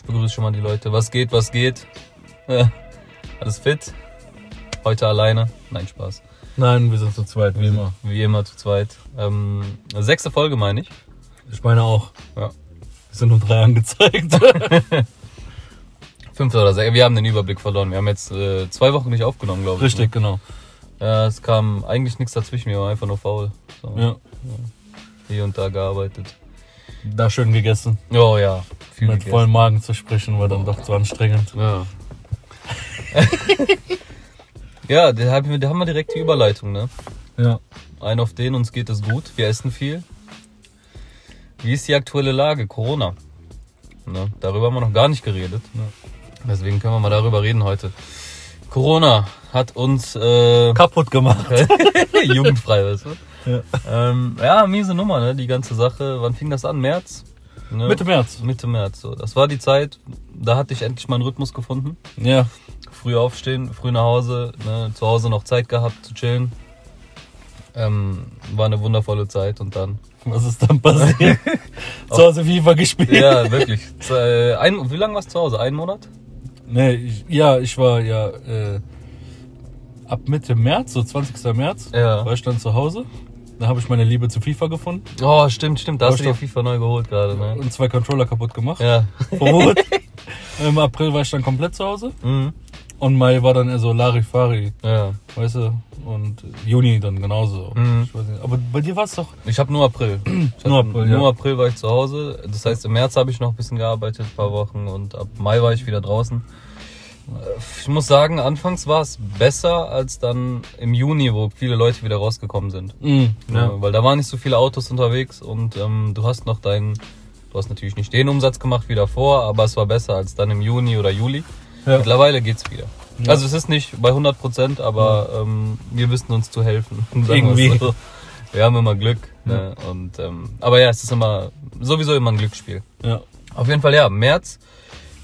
Ich begrüße schon mal die Leute. Was geht, was geht? Ja, alles fit? Heute alleine? Nein, Spaß. Nein, wir sind zu zweit, wie immer. Wie immer zu zweit. Ähm, sechste Folge meine ich. Ich meine auch. Ja. Es sind nur drei angezeigt. Fünfte oder sechste. Wir haben den Überblick verloren. Wir haben jetzt äh, zwei Wochen nicht aufgenommen, glaube ich. Richtig, genau. Ne? Ja, es kam eigentlich nichts dazwischen. Wir waren einfach nur faul. So, Ja. Hier und da gearbeitet. Da schön gegessen. Oh ja, viel Mit gegessen. vollem Magen zu sprechen war dann doch zu anstrengend. Ja. ja, da haben wir, da haben wir direkt die Überleitung, ne? Ja. Ein auf den, uns geht es gut. Wir essen viel. Wie ist die aktuelle Lage? Corona. Ne? Darüber haben wir noch gar nicht geredet. Ja. Deswegen können wir mal darüber reden heute. Corona hat uns äh, Kaputt gemacht. jugendfrei, weißt du? Ja. Ähm, ja, miese Nummer, ne? Die ganze Sache. Wann fing das an? März? Ne? Mitte März. Mitte März. So. Das war die Zeit, da hatte ich endlich meinen Rhythmus gefunden. Ja. Früh aufstehen, früh nach Hause, ne? zu Hause noch Zeit gehabt zu chillen. Ähm, war eine wundervolle Zeit und dann. Was ist dann passiert? zu Hause FIFA gespielt. Ja, wirklich. Äh, Ein, wie lange warst du zu Hause? Einen Monat? Nee, ich, ja, ich war ja äh, ab Mitte März, so 20. März, Ja. war ich dann zu Hause. Da habe ich meine Liebe zu FIFA gefunden Oh, stimmt, stimmt. Da hast du dir. FIFA neu geholt gerade, ne? und zwei Controller kaputt gemacht. Ja. Verwut. Im April war ich dann komplett zu Hause. Mhm. Und Mai war dann eher so Larifari, Ja. weißt du? Und Juni dann genauso. Mhm. Aber bei dir war es doch. Ich habe nur April. Ich Nur April, ja. Nur April war ich zu Hause. Das heißt, im März habe ich noch ein bisschen gearbeitet, ein paar Wochen. Und ab Mai war ich wieder draußen. Ich muss sagen, anfangs war es besser als dann im Juni, wo viele Leute wieder rausgekommen sind. Mhm. Ja. Weil da waren nicht so viele Autos unterwegs und ähm, du hast noch deinen, du hast natürlich nicht den Umsatz gemacht wie davor, aber es war besser als dann im Juni oder Juli. Ja. Mittlerweile geht's wieder. Ja. Also es ist nicht bei 100 Prozent, aber ähm, wir wissen uns zu helfen. Irgendwie. So. Wir haben immer Glück. Ne? Und, ähm, aber ja, es ist immer sowieso immer ein Glücksspiel. Auf jeden Fall ja, im März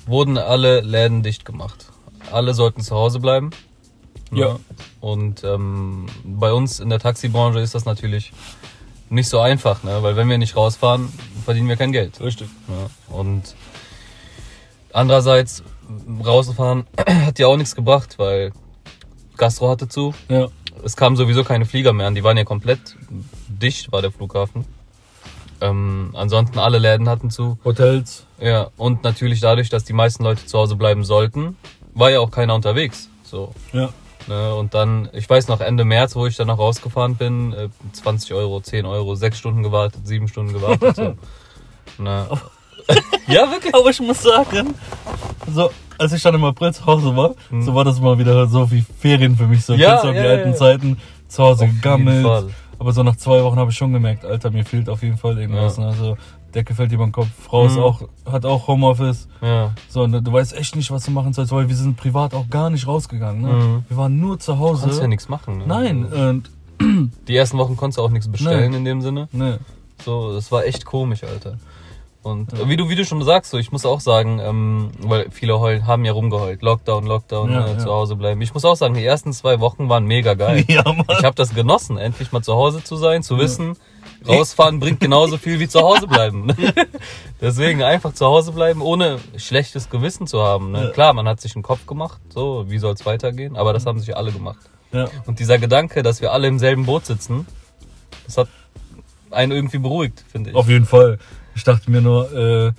wurden alle Läden dicht gemacht. Alle sollten zu Hause bleiben. Ne? Ja. Und ähm, bei uns in der Taxibranche ist das natürlich nicht so einfach, ne? weil wenn wir nicht rausfahren, verdienen wir kein Geld. Richtig. Ja. Und andererseits rausfahren hat ja auch nichts gebracht, weil Gastro hatte zu. Ja. Es kamen sowieso keine Flieger mehr an, die waren ja komplett dicht, war der Flughafen. Ähm, ansonsten alle Läden hatten zu. Hotels. Ja, und natürlich dadurch, dass die meisten Leute zu Hause bleiben sollten, war ja auch keiner unterwegs. So. Ja. Ne? Und dann, ich weiß noch, Ende März, wo ich dann noch rausgefahren bin, äh, 20 Euro, 10 Euro, 6 Stunden gewartet, 7 Stunden gewartet. So. Ne? ja, wirklich. Aber ich muss sagen, so, als ich dann im April zu Hause war, so war das mal wieder so wie Ferien für mich. So, Hm. Ja, ja, die ja, alten ja. Zeiten zu Hause Auf gegammelt. Aber so nach zwei Wochen habe ich schon gemerkt, Alter, mir fehlt auf jeden Fall irgendwas. Ja. Ne? Also, Decke fällt dir beim Kopf. Frau ist Mhm. auch, hat auch Homeoffice. Ja. So, und du weißt echt nicht, was du machen sollst, weil wir sind privat auch gar nicht rausgegangen. Ne? Mhm. Wir waren nur zu Hause. Kannst ja nichts machen. Ne? Nein, und Die ersten Wochen konntest du auch nichts bestellen in dem Sinne. ne. So, das war echt komisch, Alter. Und äh, wie du wie du schon sagst, so ich muss auch sagen, ähm, weil viele heulen, haben ja rumgeheult, Lockdown, Lockdown, Ja, äh, ja. zu Hause bleiben. Ich muss auch sagen, die ersten zwei Wochen waren mega geil. Ja. Ich habe das genossen, endlich mal zu Hause zu sein, zu wissen, rausfahren bringt genauso viel wie zu Hause bleiben. Deswegen einfach zu Hause bleiben, ohne schlechtes Gewissen zu haben. Ne? Ja. Klar, man hat sich einen Kopf gemacht, so wie soll es weitergehen, aber das haben sich alle gemacht. Ja. Und dieser Gedanke, dass wir alle im selben Boot sitzen, das hat einen irgendwie beruhigt, finde ich. Auf jeden Fall. Ich dachte mir nur, äh,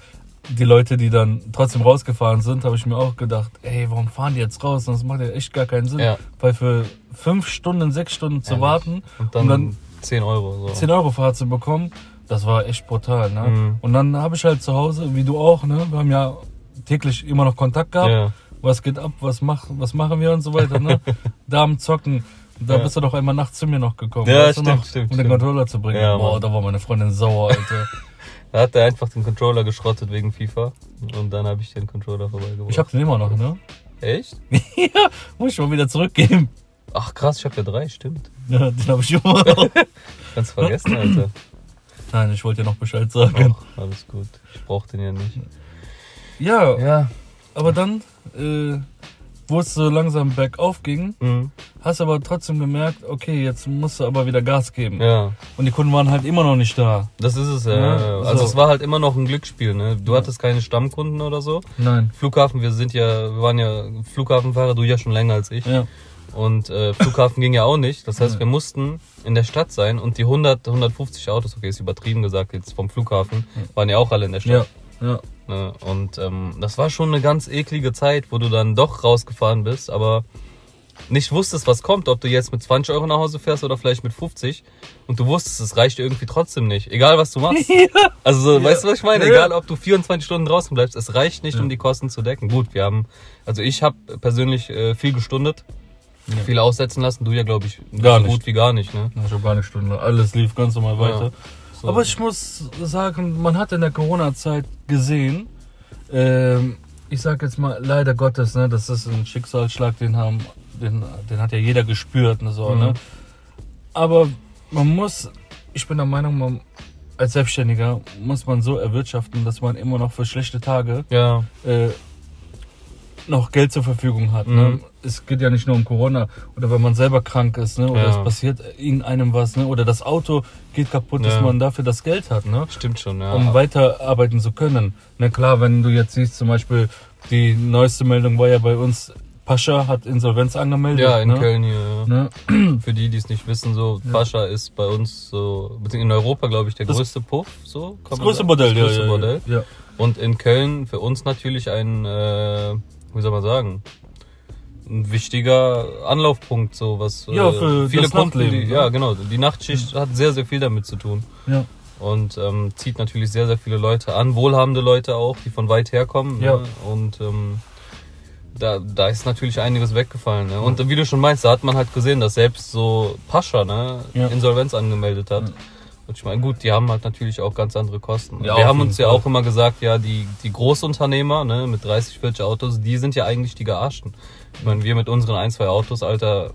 die Leute, die dann trotzdem rausgefahren sind, habe ich mir auch gedacht, ey, warum fahren die jetzt raus? Das macht ja echt gar keinen Sinn. Ja. Weil für fünf Stunden, sechs Stunden zu Ehrlich. warten Und dann, und dann 10 Euro. So. 10 Euro Fahrt zu bekommen, das war echt brutal. Ne? Mhm. Und dann habe ich halt zu Hause, wie du auch, ne? wir haben ja täglich immer noch Kontakt gehabt. Ja. Was geht ab, was, mach, was machen wir und so weiter. Ne? da am Zocken. Da Ja. bist du doch einmal nachts zu mir noch gekommen. Ja, stimmt, noch? stimmt, Um den stimmt. Controller zu bringen. Ja, Boah, Mann. da war meine Freundin sauer, Alter. Da hat er einfach den Controller geschrottet wegen FIFA. Und dann habe ich den Controller vorbeigebracht. Ich hab den immer noch, ne? Echt? ja, muss ich mal wieder zurückgeben. Ach krass, ich habe ja drei, stimmt. Ja, den habe ich immer noch. Ganz vergessen, Alter. Nein, ich wollte dir noch Bescheid sagen. Ach, alles gut. Ich brauch den ja nicht. Ja, Ja. aber dann, äh, wo es so langsam bergauf ging, Mhm. hast aber trotzdem gemerkt, okay, jetzt musst du aber wieder Gas geben. Ja, Und die Kunden waren halt immer noch nicht da. das ist es ja. Ja, ja. Also so. es war halt immer noch ein Glücksspiel. Ne? Du hattest keine Stammkunden oder so. Nein. Flughafen, wir sind ja, wir waren ja Flughafenfahrer, du ja schon länger als ich. Ja. Und äh, Flughafen ging ja auch nicht. Das heißt, Ja. wir mussten in der Stadt sein und die 100, 150 Autos, okay, ist übertrieben gesagt jetzt vom Flughafen, waren ja auch alle in der Ja. Stadt. Ja. Ne? Und ähm, das war schon eine ganz eklige Zeit, wo du dann doch rausgefahren bist, aber nicht wusstest, was kommt, ob du jetzt mit 20 Euro nach Hause fährst oder vielleicht mit 50 und du wusstest, es reicht dir irgendwie trotzdem nicht, egal was du machst. Also so, weißt du, was ich meine? Ja. Egal, ob du 24 Stunden draußen bleibst, es reicht nicht, Ja. um die Kosten zu decken. Gut, wir haben, also ich habe persönlich äh, viel gestundet, Ja. viel aussetzen lassen, du ja, glaube ich, Gar so nicht. gut wie gar nicht. Ne? Ich habe gar eine Stunde. Alles lief ganz normal weiter. So. Aber ich muss sagen, man hat in der Corona-Zeit gesehen, ähm, ich sag jetzt mal, leider Gottes, ne, das ist ein Schicksalsschlag, den haben, den, den hat ja jeder gespürt, ne, so, Mhm. ne. Aber man muss, ich bin der Meinung, man, als Selbstständiger muss man so erwirtschaften, dass man immer noch für schlechte Tage ja, äh, noch Geld zur Verfügung hat. Mhm. Ne? Es geht ja nicht nur um Corona oder wenn man selber krank ist, ne? oder Ja. es passiert in einem was, ne? oder das Auto geht kaputt, dass Ja. man dafür das Geld hat, ne? stimmt schon, ja. um weiterarbeiten zu können. Na klar, wenn du jetzt siehst, zum Beispiel die neueste Meldung war ja bei uns, Pascha hat Insolvenz angemeldet. ja, in ne? Köln hier. Ja. Ne? Für die, die es nicht wissen, so Ja. Pascha ist bei uns so, beziehungsweise in Europa, glaube ich, der Das- größte Puff. So, Das größte sagen. Modell, das größte ja, Modell. ja, ja. Und in Köln für uns natürlich ein, äh, wie soll man sagen, ein wichtiger Anlaufpunkt, so was Ja, äh, für viele das Kunden, die, ne? ja genau, die Nachtschicht hat sehr, sehr viel damit zu tun ja. und ähm, zieht natürlich sehr, sehr viele Leute an, wohlhabende Leute auch, die von weit herkommen. Ja. Ne? Und ähm, da, da ist natürlich einiges weggefallen. Ne? Und wie du schon meinst, da hat man halt gesehen, dass selbst so Pascha ne, Ja. Insolvenz angemeldet hat. Und ich meine, gut, die haben halt natürlich auch ganz andere Kosten. Ja, Wir haben uns ja Fall. auch immer gesagt, ja, die, die Großunternehmer ne, mit 30, 40 Autos, die sind ja eigentlich die Gearschten. Ich meine, wir mit unseren ein, zwei Autos, Alter,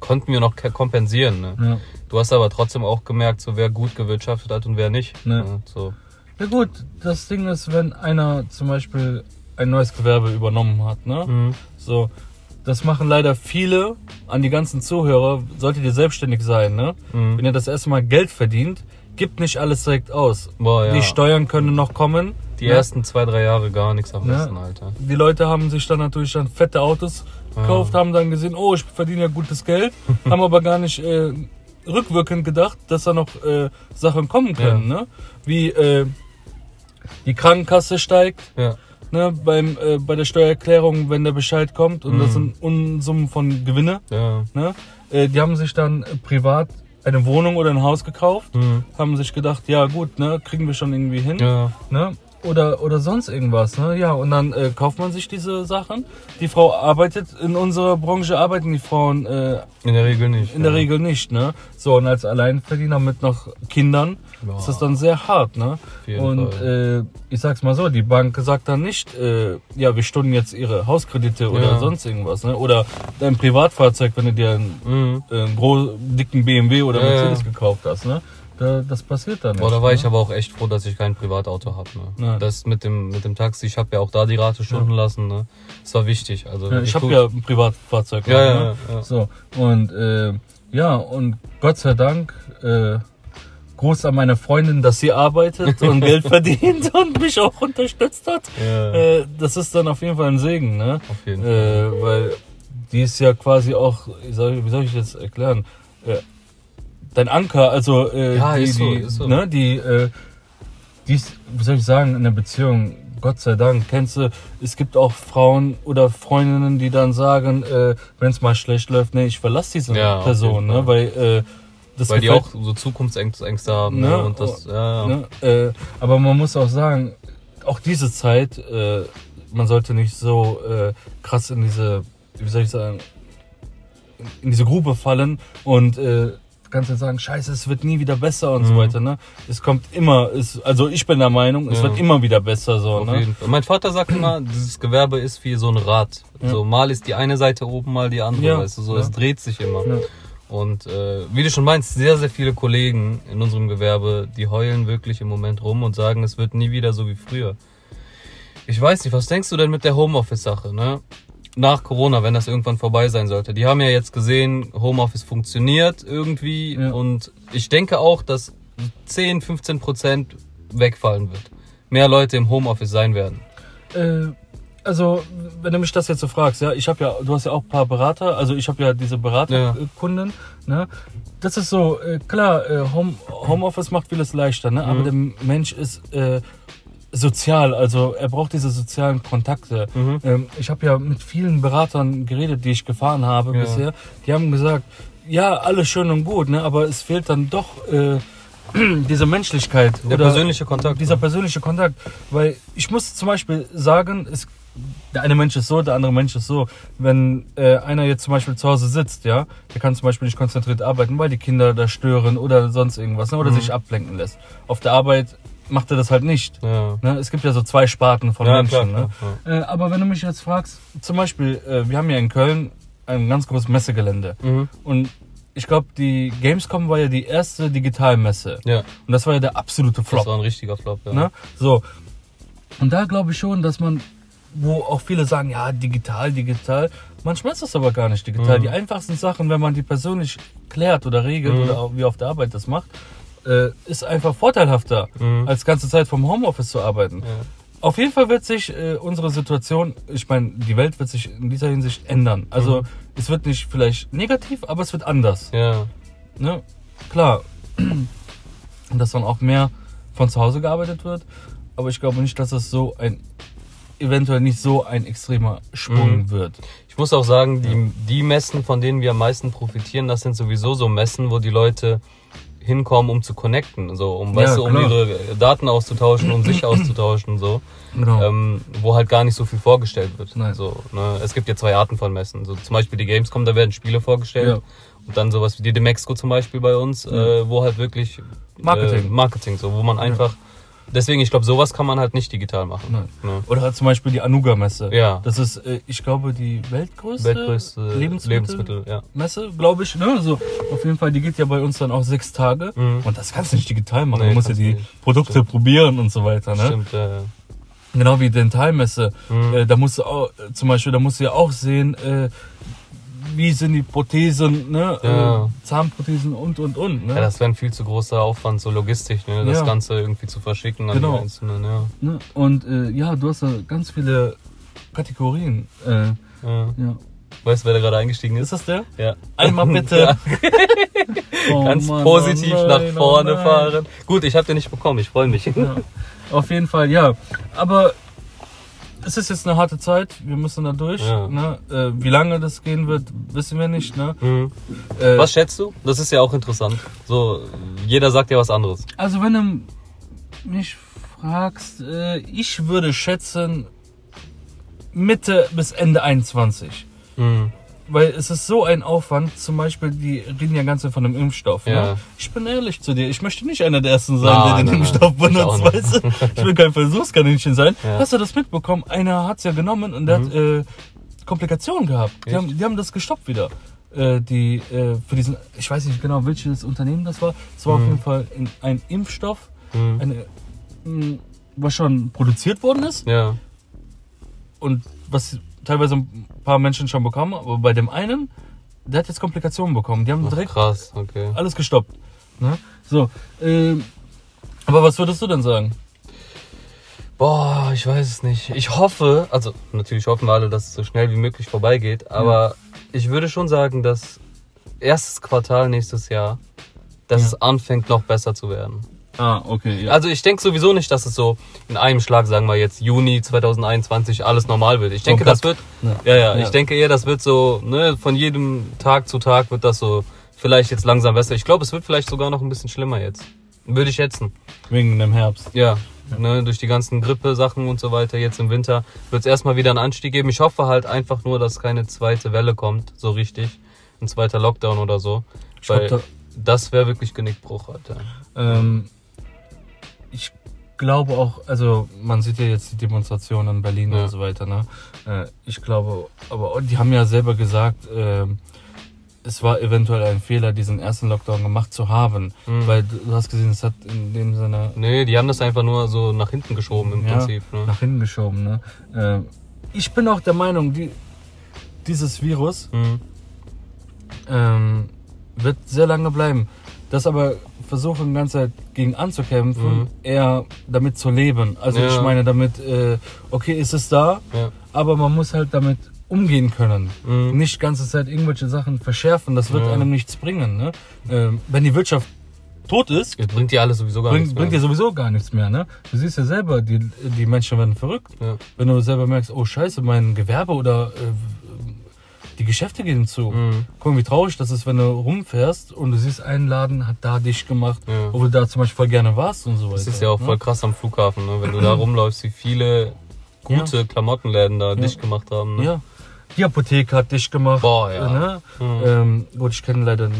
konnten wir noch kompensieren. Ne? ja. Du hast aber trotzdem auch gemerkt, so wer gut gewirtschaftet hat und wer nicht. Ne. Ne? So. Ja gut, das Ding ist, wenn einer zum Beispiel ein neues Gewerbe übernommen hat, ne? Mhm. So, das machen leider viele an die ganzen Zuhörer. Solltet ihr selbstständig sein, ne? Mhm. Wenn ihr das erste Mal Geld verdient, gibt nicht alles direkt aus. Boah, ja. Die Steuern können noch kommen. Die ne? ersten zwei, drei Jahre gar nichts am Ja. besten, Alter. Die Leute haben sich dann natürlich dann fette Autos gekauft, haben dann gesehen, oh, ich verdiene ja gutes Geld, haben aber gar nicht äh, rückwirkend gedacht, dass da noch äh, Sachen kommen können, ne? Wie äh, die Krankenkasse steigt, Ja. Ne, beim, äh, bei der Steuererklärung, wenn der Bescheid kommt und das Mhm. sind Unsummen von Gewinne, Ja. ne? Äh, die haben sich dann äh, privat eine Wohnung oder ein Haus gekauft, Mhm. haben sich gedacht, ja gut, ne, kriegen wir schon irgendwie hin Ja. ne? Oder, oder sonst irgendwas, ne? Ja, und dann äh, kauft man sich diese Sachen. Die Frau arbeitet, in unserer Branche arbeiten die Frauen äh, In der Regel nicht. in der ja. Regel nicht, ne? So, und als Alleinverdiener mit noch Kindern Ja. ist das dann sehr hart, ne? Und äh, ich sag's mal so, die Bank sagt dann nicht, äh, ja, wir stunden jetzt ihre Hauskredite oder Ja. sonst irgendwas, ne? Oder dein Privatfahrzeug, wenn du dir einen, Mhm. äh, einen großen, dicken BMW oder Mercedes ja. gekauft hast, ne? Da, das passiert dann nicht. Boah, da war ne? ich aber auch echt froh, dass ich kein Privatauto habe. Ne? Das mit dem, mit dem Taxi, ich habe ja auch da die Rate stunden lassen. Ne? Das war wichtig. Also Ja, ich habe ja ein Privatfahrzeug. Ja, ne? ja, ja, ja. So, und äh, ja, und Gott sei Dank, äh, Gruß an meine Freundin, dass sie arbeitet und Geld verdient und mich auch unterstützt hat. Ja, Äh, das ist dann auf jeden Fall ein Segen, ne? auf jeden Fall. Äh, weil die ist ja quasi auch, wie soll, ich das erklären? Äh, dein Anker, also äh, Ja, die, ist so, die, so. ne, die, äh, die ist, wie soll ich sagen, in der Beziehung, Gott sei Dank, kennst du, es gibt auch Frauen oder Freundinnen, die dann sagen, äh, wenn es mal schlecht läuft, nee, ich verlasse diese Ja, Person, ne, weil äh, das Weil die gefällt- auch so Zukunftsängste haben. Ne? Ne? Und das, ja, ja. Ne? Äh, aber man muss auch sagen, auch diese Zeit, äh, man sollte nicht so äh, krass in diese, wie soll ich sagen, in diese Grube fallen und äh, kannst jetzt sagen, scheiße, es wird nie wieder besser und so Mhm. weiter. Ne? Es kommt immer, es, also ich bin der Meinung, es Ja. wird immer wieder besser. So, Auf ne? jeden Fall. Mein Vater sagt immer, dieses Gewerbe ist wie so ein Rad. Ja. So mal ist die eine Seite oben, mal die andere. Ja. Weißt du, so Ja. es dreht sich immer. Ja. Und äh, wie du schon meinst, sehr, sehr viele Kollegen in unserem Gewerbe, die heulen wirklich im Moment rum und sagen, es wird nie wieder so wie früher. Ich weiß nicht, was denkst du denn mit der Homeoffice-Sache, ne? Nach Corona, wenn das irgendwann vorbei sein sollte. Die haben ja jetzt gesehen, Homeoffice funktioniert irgendwie Ja. und ich denke auch, dass 10, 15 Prozent wegfallen wird. Mehr Leute im Homeoffice sein werden. Äh, also, wenn du mich das jetzt so fragst, ja, ich habe ja, du hast ja auch ein paar Berater, also ich habe ja diese Beraterkunden, ne? Das ist so, äh, klar, äh, Home, Homeoffice macht vieles leichter, ne? Aber der Mensch ist äh, sozial, also er braucht diese sozialen Kontakte. Mhm. Ähm, ich habe ja mit vielen Beratern geredet, die ich gefahren habe Ja. bisher. Die haben gesagt, ja, alles schön und gut, ne? Aber es fehlt dann doch äh, diese Menschlichkeit. Der oder persönliche Kontakt. dieser persönliche Kontakt. Weil ich muss zum Beispiel sagen, es, der eine Mensch ist so, der andere Mensch ist so. Wenn äh, einer jetzt zum Beispiel zu Hause sitzt, ja, der kann zum Beispiel nicht konzentriert arbeiten, weil die Kinder da stören oder sonst irgendwas, ne, oder Mhm. sich ablenken lässt. Auf der Arbeit macht er das halt nicht. ja. Ne? Es gibt ja so zwei Sparten von Ja, Menschen. klar, ne? Äh, aber wenn du mich jetzt fragst, zum Beispiel, äh, wir haben ja in Köln ein ganz großes Messegelände. Mhm. Und ich glaube, die Gamescom war ja die erste Digitalmesse. Ja, Und das war ja der absolute Flop. das war ein richtiger Flop. Ja. Ne? So. Und da glaube ich schon, dass man, wo auch viele sagen, ja, digital, digital. Manchmal ist das aber gar nicht digital. Mhm. Die einfachsten Sachen, wenn man die persönlich klärt oder regelt Mhm. oder auch wie auf der Arbeit das macht, äh, ist einfach vorteilhafter, Mhm. als ganze Zeit vom Homeoffice zu arbeiten. Ja. Auf jeden Fall wird sich äh, unsere Situation, ich meine, die Welt wird sich in dieser Hinsicht ändern. Also Mhm. es wird nicht vielleicht negativ, aber es wird anders. ja. Ne? Klar. Dass dann auch mehr von zu Hause gearbeitet wird. Aber ich glaube nicht, dass es so ein, eventuell nicht so ein extremer Sprung Mhm. wird. Ich muss auch sagen, die, die Messen, von denen wir am meisten profitieren, das sind sowieso so Messen, wo die Leute hinkommen, um zu connecten, so um, Ja, weißt du, um ihre Daten auszutauschen, um sich auszutauschen, so, Genau. ähm, wo halt gar nicht so viel vorgestellt wird. Nein. So, ne? Es gibt ja zwei Arten von Messen, so zum Beispiel die Gamescom, da werden Spiele vorgestellt Ja. und dann sowas wie die Demexco zum Beispiel bei uns, äh, wo halt wirklich Marketing. äh, Marketing, so, wo man einfach, deswegen, ich glaube, sowas kann man halt nicht digital machen. Nein. Ne? Oder halt zum Beispiel die Anuga-Messe. Ja. Das ist, äh, ich glaube, die weltgrößte, Weltgrößte Lebensmittel- Lebensmittel, ja. Messe, glaube ich. Ne? Also auf jeden Fall, die geht ja bei uns dann auch sechs Tage. Mhm. Und das kannst du nicht digital machen. Nee, du musst ja die nicht. Produkte Stimmt. probieren und so weiter. Ne? Stimmt, ja, ja. Genau wie Dentalmesse. Mhm. Äh, da musst du auch, äh, zum Beispiel, da musst du ja auch sehen, äh, wie sind die Prothesen, ne? Ja. Äh, Zahnprothesen und und und. Ne? Ja, das wäre ein viel zu großer Aufwand, so logistisch, ne? das Ja. Ganze irgendwie zu verschicken an Genau. die Einzelnen. Ja. ne? Und äh, ja, du hast da ganz viele Kategorien. Äh, Ja. ja. Weißt du, wer da gerade eingestiegen Ist ist? das der? Ja. Einmal bitte. Oh ganz Mann, positiv oh nein, nach oh vorne nein. fahren. Gut, ich habe den nicht bekommen, ich freue mich. Ja. Auf jeden Fall, ja. Aber es ist jetzt eine harte Zeit. Wir müssen da durch. Ja. Ne? Äh, wie lange das gehen wird, wissen wir nicht. Ne? Mhm. Äh, Was schätzt du? Das ist ja auch interessant. So, jeder sagt ja was anderes. Also wenn du mich fragst, äh, ich würde schätzen Mitte bis Ende 21. Mhm. Weil es ist so ein Aufwand, zum Beispiel, die reden ja ganz von dem Impfstoff. Ja. Ne? Ich bin ehrlich zu dir, ich möchte nicht einer der Ersten sein, Nein, der den nein, Impfstoff nein. Benutzt, weißt du? Ich will kein Versuchskaninchen sein. Ja. Hast du das mitbekommen? Einer hat's ja genommen und der Mhm. hat äh, Komplikationen gehabt. Die haben, die haben das gestoppt wieder. Äh, die äh, für diesen, ich weiß nicht genau, welches Unternehmen das war. Es war auf Mhm. jeden Fall in, ein Impfstoff, Mhm. eine, mh, was schon produziert worden ist Ja. und was teilweise ein paar Menschen schon bekommen, aber bei dem einen, der hat jetzt Komplikationen bekommen. Die haben Ach, direkt krass, okay. alles gestoppt. Ne? So, ähm, aber was würdest du denn sagen? Boah, ich weiß es nicht. Ich hoffe, also natürlich hoffen wir alle, dass es so schnell wie möglich vorbeigeht, aber ich würde schon sagen, dass erstes Quartal nächstes Jahr, dass Ja. es anfängt noch besser zu werden. Ah, okay, ja. Also ich denke sowieso nicht, dass es so in einem Schlag, sagen wir jetzt Juni 2021, alles normal wird. Ich denke, cut. das wird, Ja. ja, ja, ich denke eher, das wird so, ne, von jedem Tag zu Tag wird das so vielleicht jetzt langsam besser. Ich glaube, es wird vielleicht sogar noch ein bisschen schlimmer jetzt. Würde ich schätzen. Wegen dem Herbst. Ja, Ne, durch die ganzen Grippe-Sachen und so weiter jetzt im Winter wird es erstmal wieder einen Anstieg geben. Ich hoffe halt einfach nur, dass keine zweite Welle kommt, so richtig. Ein zweiter Lockdown oder so. Ich Weil glaub, das wäre wirklich Genickbruch, Alter. Ähm, ich glaube auch, also man sieht ja jetzt die Demonstrationen in Berlin Ja. und so weiter, ne? Äh, ich glaube, aber die haben ja selber gesagt, ähm, es war eventuell ein Fehler, diesen ersten Lockdown gemacht zu haben. Mhm. Weil du du hast gesehen, es hat in dem Sinne Nee, die haben das einfach nur so nach hinten geschoben im Ja, Prinzip. Ne? nach hinten geschoben. Ne? Äh, ich bin auch der Meinung, die, dieses Virus Mhm. ähm, wird sehr lange bleiben. Das aber versuchen die ganze Zeit gegen anzukämpfen, Mhm. eher damit zu leben. Also Ja. ich meine damit, äh, okay, ist es da, Ja. aber man muss halt damit umgehen können. Mhm. Nicht die ganze Zeit irgendwelche Sachen verschärfen, das wird Ja. einem nichts bringen. Ne? Ähm, wenn die Wirtschaft tot ist, Jetzt bringt dir alles sowieso gar bringt, nichts bringt mehr. dir sowieso gar nichts mehr. Ne? Du siehst ja selber, die, die Menschen werden verrückt. Wenn du selber merkst, oh scheiße, mein Gewerbe oder äh, die Geschäfte gehen zu. Mhm. Guck mal, wie traurig das ist, wenn du rumfährst und du siehst, ein Laden hat da dicht gemacht, Ja. wo du da zum Beispiel voll gerne warst und so weiter. Das ist ja auch voll ne? krass am Flughafen, ne? wenn du da rumläufst, wie viele gute Klamottenläden da dicht gemacht haben. Ne? Ja. Die Apotheke hat dicht gemacht. Boah, ja. Ne? Mhm. Ähm, gut, ich kenne leider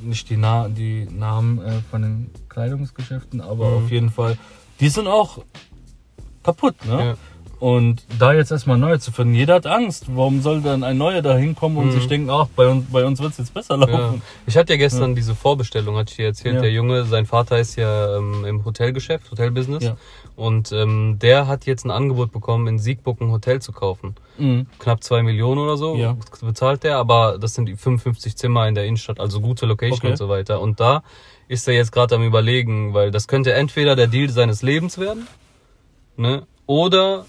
nicht die, Na die Namen äh, von den Kleidungsgeschäften, aber Mhm. auf jeden Fall, die sind auch kaputt. Ne? Ja. Und da jetzt erstmal neue zu finden, jeder hat Angst. Warum soll dann ein neuer da hinkommen und Mhm. sich denken, ach, bei uns, bei uns wird es jetzt besser Ja. laufen? Ich hatte ja gestern diese Vorbestellung, hatte ich dir erzählt. Ja. Der Junge, sein Vater ist ja ähm, im Hotelgeschäft, Hotelbusiness. Ja. Und ähm, der hat jetzt ein Angebot bekommen, in Siegburg ein Hotel zu kaufen. Mhm. Knapp zwei Millionen oder so Ja. bezahlt der, aber das sind die 55 Zimmer in der Innenstadt, also gute Location Okay. und so weiter. Und da ist er jetzt gerade am überlegen, weil das könnte entweder der Deal seines Lebens werden, ne? Oder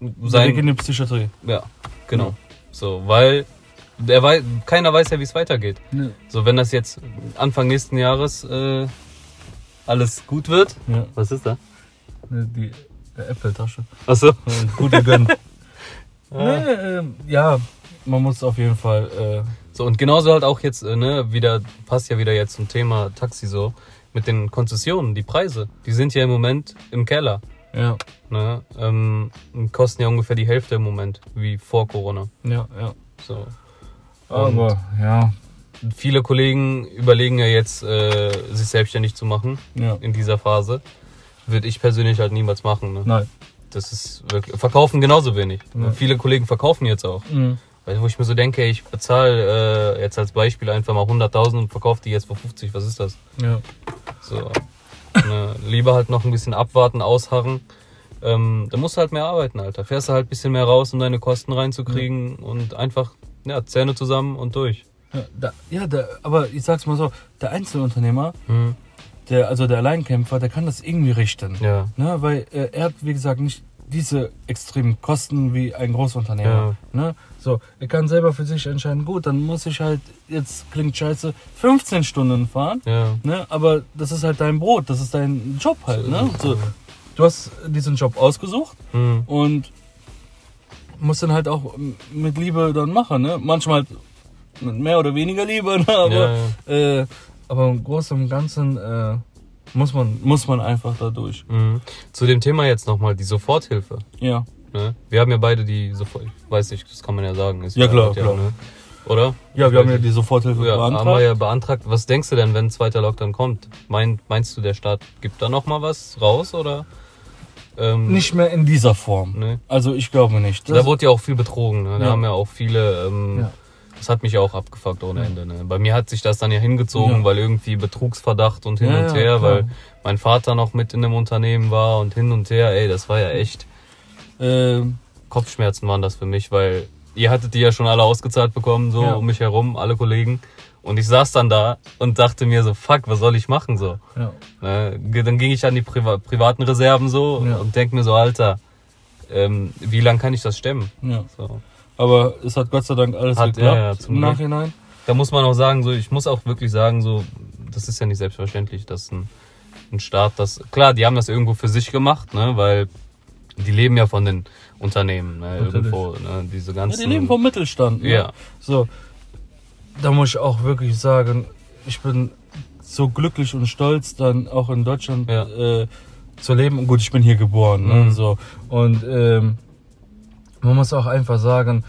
Sein in sein die Psychiatrie. ja, genau. So, weil der weiß, keiner weiß ja, wie es weitergeht. Ne. So, wenn das jetzt Anfang nächsten Jahres äh, alles gut wird. Ja. Was ist da? Ne, Die äh, Apple-Tasche. Achso. Äh, Gut gegönnt. nee, ähm, ja, man muss auf jeden Fall. Äh, So, und genauso halt auch jetzt, äh, ne, wieder, passt ja wieder jetzt zum Thema Taxi so, mit den Konzessionen, die Preise, die sind ja im Moment im Keller. Ja, Ne, ähm, und kosten ja ungefähr die Hälfte im Moment, wie vor Corona. ja, ja. So. Aber ja, Viele Kollegen überlegen ja jetzt, äh, sich selbstständig zu machen ja. in dieser Phase. Würde ich persönlich halt niemals machen. Ne? Nein. Das ist wirklich, verkaufen genauso wenig. Ja. Viele Kollegen verkaufen jetzt auch. Mhm. Weil, wo ich mir so denke, ich bezahle äh, jetzt als Beispiel einfach mal 100.000 und verkaufe die jetzt für 50, was ist das? Ja. So, ne, lieber halt noch ein bisschen abwarten, ausharren. Ähm, da musst du halt mehr arbeiten, Alter. Fährst du halt ein bisschen mehr raus, um deine Kosten reinzukriegen und einfach, ja, Zähne zusammen und durch. Ja, da, ja da, aber ich sag's mal so, der Einzelunternehmer, Mhm. der, also der Alleinkämpfer, der kann das irgendwie richten. Ja. Ne, weil äh, er hat, wie gesagt, nicht diese extremen Kosten wie ein Großunternehmer. Ne? So, er kann selber für sich entscheiden, gut, dann muss ich halt, jetzt klingt scheiße, 15 Stunden fahren. Ja. Ne? Aber das ist halt dein Brot, das ist dein Job halt. So Ne? ist es, So, ja. du hast diesen Job ausgesucht Mhm. und musst dann halt auch mit Liebe dann machen. Ne? Manchmal mit mehr oder weniger Liebe, ne? aber, Ja, Äh, aber im Großen und Ganzen äh, muss, man, muss man einfach da durch. Mhm. Zu dem Thema jetzt nochmal, die Soforthilfe. Ja. Ne? Wir haben ja beide die Sofort, ich weiß nicht, das kann man ja sagen. Ist Ja, klar, ja, klar. Ne? Oder? Ja, wir haben ja die Soforthilfe Ja, haben wir beantragt. ja beantragt. Was denkst du denn, wenn ein zweiter Lockdown kommt? Mein, meinst du, der Staat gibt da noch mal was raus oder? Ähm, Nicht mehr in dieser Form. Ne? Also ich glaube nicht. Da wurde ja auch viel betrogen. Ne? Da Ja. haben ja auch viele. Ähm, Ja. Das hat mich auch abgefuckt ohne Ende. Ne? Bei mir hat sich das dann ja hingezogen, Ja. weil irgendwie Betrugsverdacht und hin Ja, und ja, her, klar. weil mein Vater noch mit in dem Unternehmen war und hin und her. Ey, das war ja echt. Ähm, Kopfschmerzen waren das für mich, weil ihr hattet die ja schon alle ausgezahlt bekommen, so Ja. um mich herum, alle Kollegen. Und ich saß dann da und dachte mir so, fuck, was soll ich machen so? ja. Ne, Dann ging ich an die Priva privaten Reserven so Ja. und denk mir so, Alter, ähm, wie lang kann ich das stemmen? ja. So. Aber es hat Gott sei Dank alles Hat- geklappt ja, ja, zum im Glück. Nachhinein. Da muss man auch sagen, so, ich muss auch wirklich sagen, so, das ist ja nicht selbstverständlich, dass ein, ein Staat das, klar, die haben das irgendwo für sich gemacht, ne, weil die leben ja von den Unternehmen, ne, Natürlich. irgendwo, ne, diese Ja, ganzen. die leben vom Mittelstand. Ne? Ja. So, da muss ich auch wirklich sagen, ich bin so glücklich und stolz, dann auch in Deutschland Ja. äh, zu leben. Und gut, ich bin hier geboren. Ne? Mhm. So. Und ähm, man muss auch einfach sagen,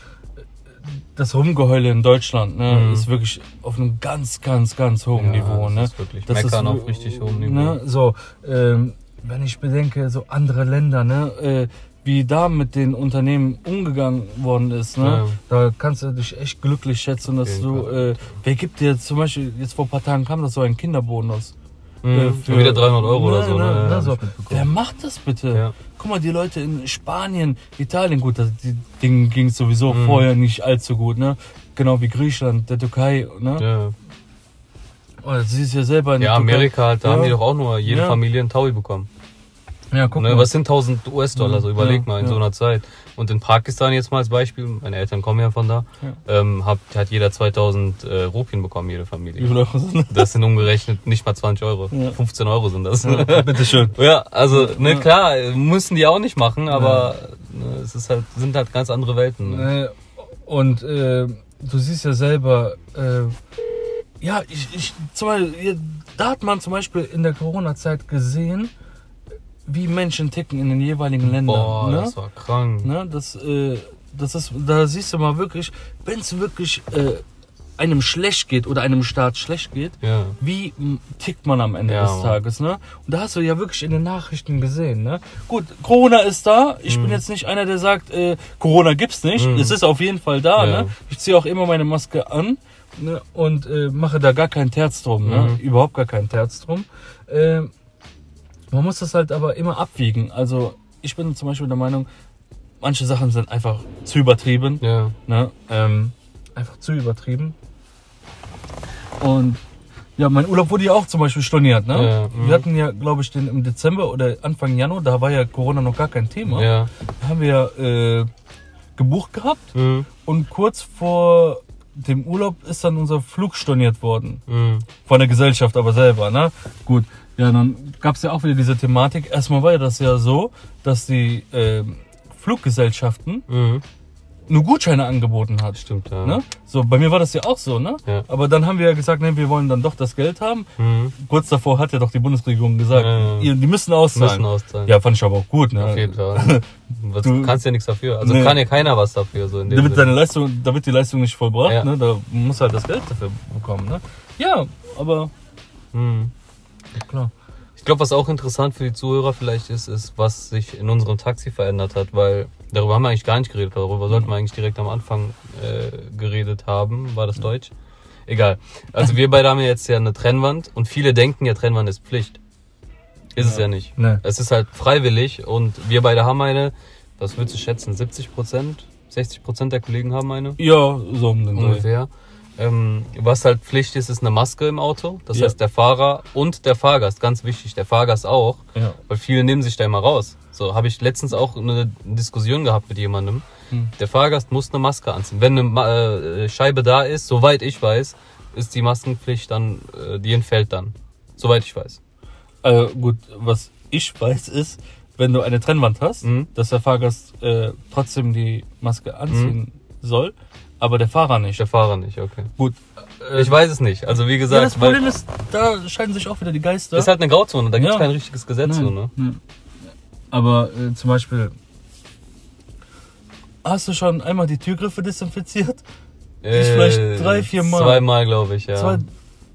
das Rumgeheule in Deutschland ne, Mhm. ist wirklich auf einem ganz, ganz, ganz hohen Ja, Niveau. das Ne? ist wirklich Das Meckern ist, auf richtig hohem Niveau. Ne, so, ähm, wenn ich bedenke, so andere Länder, ne, äh, wie da mit den Unternehmen umgegangen worden ist, ne, Ja. da kannst du dich echt glücklich schätzen, dass du, äh, wer gibt dir zum Beispiel, jetzt vor ein paar Tagen kam das so ein Kinderbonus. Mhm. äh, Für wieder 300 Euro oder so. Ne, Ne? ne, Ja, ne, so. Wer macht das bitte? Ja. Guck mal, die Leute in Spanien, Italien, gut, das- die- denen ging es sowieso Mhm. vorher nicht allzu gut, ne? Genau wie Griechenland, der Türkei, ne? Ja, Oh, das ist ja selber in ja. Amerika halt, da Ja. haben die doch auch nur jede Ja. Familie einen Taui bekommen. Ja, guck Ne, mal. was sind 1000 US-Dollar? So Ja, überleg ja, mal in ja. so einer Zeit. Und in Pakistan jetzt mal als Beispiel, meine Eltern kommen ja von da, ähm, hat, hat jeder 2000 äh, Rupien bekommen, jede Wie Familie. viel Euro sind Das sind umgerechnet nicht mal 20 Euro. Ja. 15 Euro sind das. das? Bitteschön. Ja, also, ne, Ja. klar, müssen die auch nicht machen, aber ne, es ist halt, sind halt ganz andere Welten. Ne? Äh, Und äh, du siehst ja selber, äh, ja, ich, ich, zum Beispiel, da hat man zum Beispiel in der Corona-Zeit gesehen, wie Menschen ticken in den jeweiligen Ländern. Boah, ne? das war krank. Ne, das, äh, das ist, da siehst du mal wirklich, wenn es wirklich äh, einem schlecht geht oder einem Staat schlecht geht, Ja. wie tickt man am Ende Ja, des. Tages, ne? Und da hast du ja wirklich in den Nachrichten gesehen, ne? Gut, Corona ist da. Ich bin jetzt nicht einer, der sagt, äh, Corona gibt's nicht. Mhm. Es ist auf jeden Fall da, Ja. ne? Ich ziehe auch immer meine Maske an ne? und äh, mache da gar keinen Terz drum, ne? Mhm. Überhaupt gar keinen Terz drum. Äh, man muss das halt aber immer abwiegen. Also ich bin zum Beispiel der Meinung, manche Sachen sind einfach zu übertrieben. Ja. Ne? Ähm, einfach zu übertrieben. Und ja, mein Urlaub wurde ja auch zum Beispiel storniert. Ne? Ja. Wir hatten ja, glaube ich, den im Dezember oder Anfang Januar, da war ja Corona noch gar kein Thema. Ja. Da haben wir äh, gebucht gehabt Mhm. und kurz vor dem Urlaub ist dann unser Flug storniert worden. Mhm. Von der Gesellschaft aber selber, ne? Gut. Ja, dann gab es ja auch wieder diese Thematik. Erstmal war ja das ja so, dass die ähm, Fluggesellschaften Mhm. nur Gutscheine angeboten hat. Stimmt, ja. Ne? So, bei mir war das ja auch so, ne? Ja. Aber dann haben wir ja gesagt, ne, wir wollen dann doch das Geld haben. Mhm. Kurz davor hat ja doch die Bundesregierung gesagt, Ja, ja. die müssen auszahlen. Müssen auszahlen. Ja, fand ich aber auch gut, ne? Auf jeden Fall. Du- kannst ja nichts dafür. Also Nee. kann ja keiner was dafür. So in dem Da wird Sinne. deine Leistung, da wird die Leistung nicht vollbracht, ne? Da muss halt das Geld dafür bekommen, ne? Ja, aber Mhm. Klar. Ich glaube, was auch interessant für die Zuhörer vielleicht ist, ist, was sich in unserem Taxi verändert hat, weil darüber haben wir eigentlich gar nicht geredet. Darüber sollten wir eigentlich direkt am Anfang äh, geredet haben. War das Deutsch? Egal. Also wir beide haben ja jetzt ja eine Trennwand und viele denken ja, Trennwand ist Pflicht. Ist es Ja. ja nicht. Ne. Es ist halt freiwillig und wir beide haben eine, was würdest du schätzen, 70 Prozent? 60 Prozent der Kollegen haben eine? Ja, so um den ungefähr. Ähm, was halt Pflicht ist, ist eine Maske im Auto. Das Ja. heißt, der Fahrer und der Fahrgast, ganz wichtig, der Fahrgast auch, Ja. weil viele nehmen sich da immer raus. So habe ich letztens auch eine Diskussion gehabt mit jemandem. Hm. Der Fahrgast muss eine Maske anziehen. Wenn eine äh, Scheibe da ist, soweit ich weiß, ist die Maskenpflicht dann, äh, die entfällt dann. Soweit ich weiß. Äh, gut, was ich weiß ist, wenn du eine Trennwand hast, Mhm. dass der Fahrgast äh, trotzdem die Maske anziehen soll, aber der Fahrer nicht. Der Fahrer nicht, okay. Gut. Äh, Ich weiß es nicht. Also wie ja, gesagt, das Problem ist, da scheiden sich auch wieder die Geister. das ist halt eine Grauzone, da gibt es Ja. kein richtiges Gesetz. So, ne? Nein. Aber äh, zum Beispiel, hast du schon einmal die Türgriffe desinfiziert? Ich vielleicht drei, vier Mal. Zweimal, glaube ich, ja. Zwei,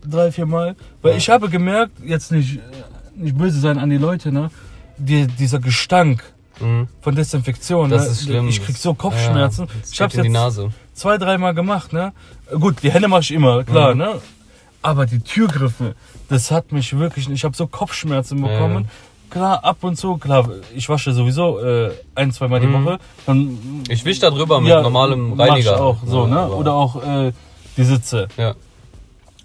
drei, vier Mal. Weil Ja. ich habe gemerkt, jetzt nicht, äh, nicht böse sein an die Leute, ne? Die, dieser Gestank Mhm. von Desinfektion, Das ne? ist schlimm. Ich krieg so Kopfschmerzen. Ja, ich hab's in die jetzt Nase. zwei, dreimal gemacht, ne? Gut, die Hände mache ich immer, klar, Mhm. ne? Aber die Türgriffe, das hat mich wirklich, ich habe so Kopfschmerzen bekommen. Klar, ab und zu, klar, ich wasche sowieso äh, ein, zwei Mal die Mhm. Woche. Dann, Ich wisch da drüber mit ja, normalem mach ich Reiniger. auch so, Ja, ne? Oder auch äh, die Sitze Ja.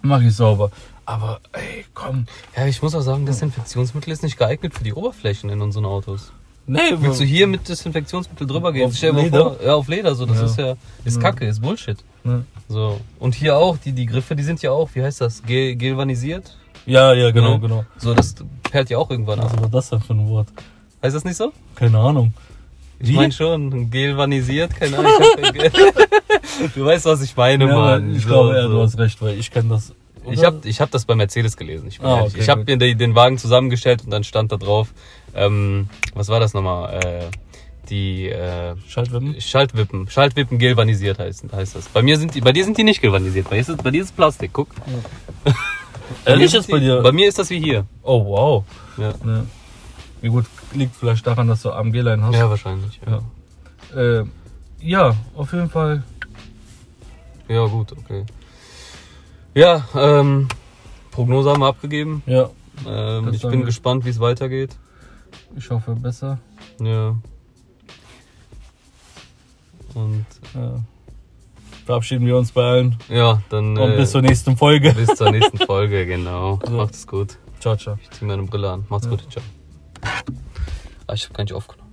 mache ich sauber. Aber ey, komm. ja, ich muss auch sagen, Desinfektionsmittel ist nicht geeignet für die Oberflächen in unseren Autos. Nee, Willst du hier mit Desinfektionsmittel drüber gehen? Auf Stell dir mal Leder? vor, ja, auf Leder, so, das Ja. ist ja, ist Ja. Kacke, ist Bullshit. Ne? So. Und hier auch, die, die Griffe, die sind ja auch, wie heißt das, Ge galvanisiert? Ja, ja, genau, Ne? genau. So, das perlt ja auch irgendwann Was ab. war das denn für ein Wort? Heißt das nicht so? Keine Ahnung. Ich Wie? meine schon, galvanisiert, keine Ahnung. Ich hab, du weißt, was ich meine, Ja, Mann. ich So, glaube, ja, so. du hast recht, weil ich kenne das. Ich oder? habe ich hab das bei Mercedes gelesen. Ich, bin Ah, ehrlich. okay, ich habe gut. mir den, den Wagen zusammengestellt und dann stand da drauf, ähm, was war das nochmal? Äh, die äh, Schaltwippen? Schaltwippen. Schaltwippen galvanisiert heißt, heißt das. Bei mir sind die, bei dir sind die nicht galvanisiert. Bei dir ist, bei dir ist Plastik. Guck. Bei mir Ehrlich ist bei dir. Bei mir ist das wie hier. Oh, wow. Ja, Ne. Wie gut, liegt vielleicht daran, dass du AMG-Line hast. ja wahrscheinlich. Ja. Ja. Äh, ja, auf jeden Fall. ja, gut, okay. Ja, ähm, Prognose haben wir abgegeben. Ja, Ähm, ich bin gespannt, wie es weitergeht. Ich hoffe besser. Ja. Und Ja. Verabschieden wir uns bei allen ja, dann und äh, bis zur nächsten Folge. bis zur nächsten Folge, genau. So. Macht es gut. Ciao, ciao. Ich zieh meine Brille an. Macht's Ja. gut. Ciao. Ah, ich habe gar nicht aufgenommen.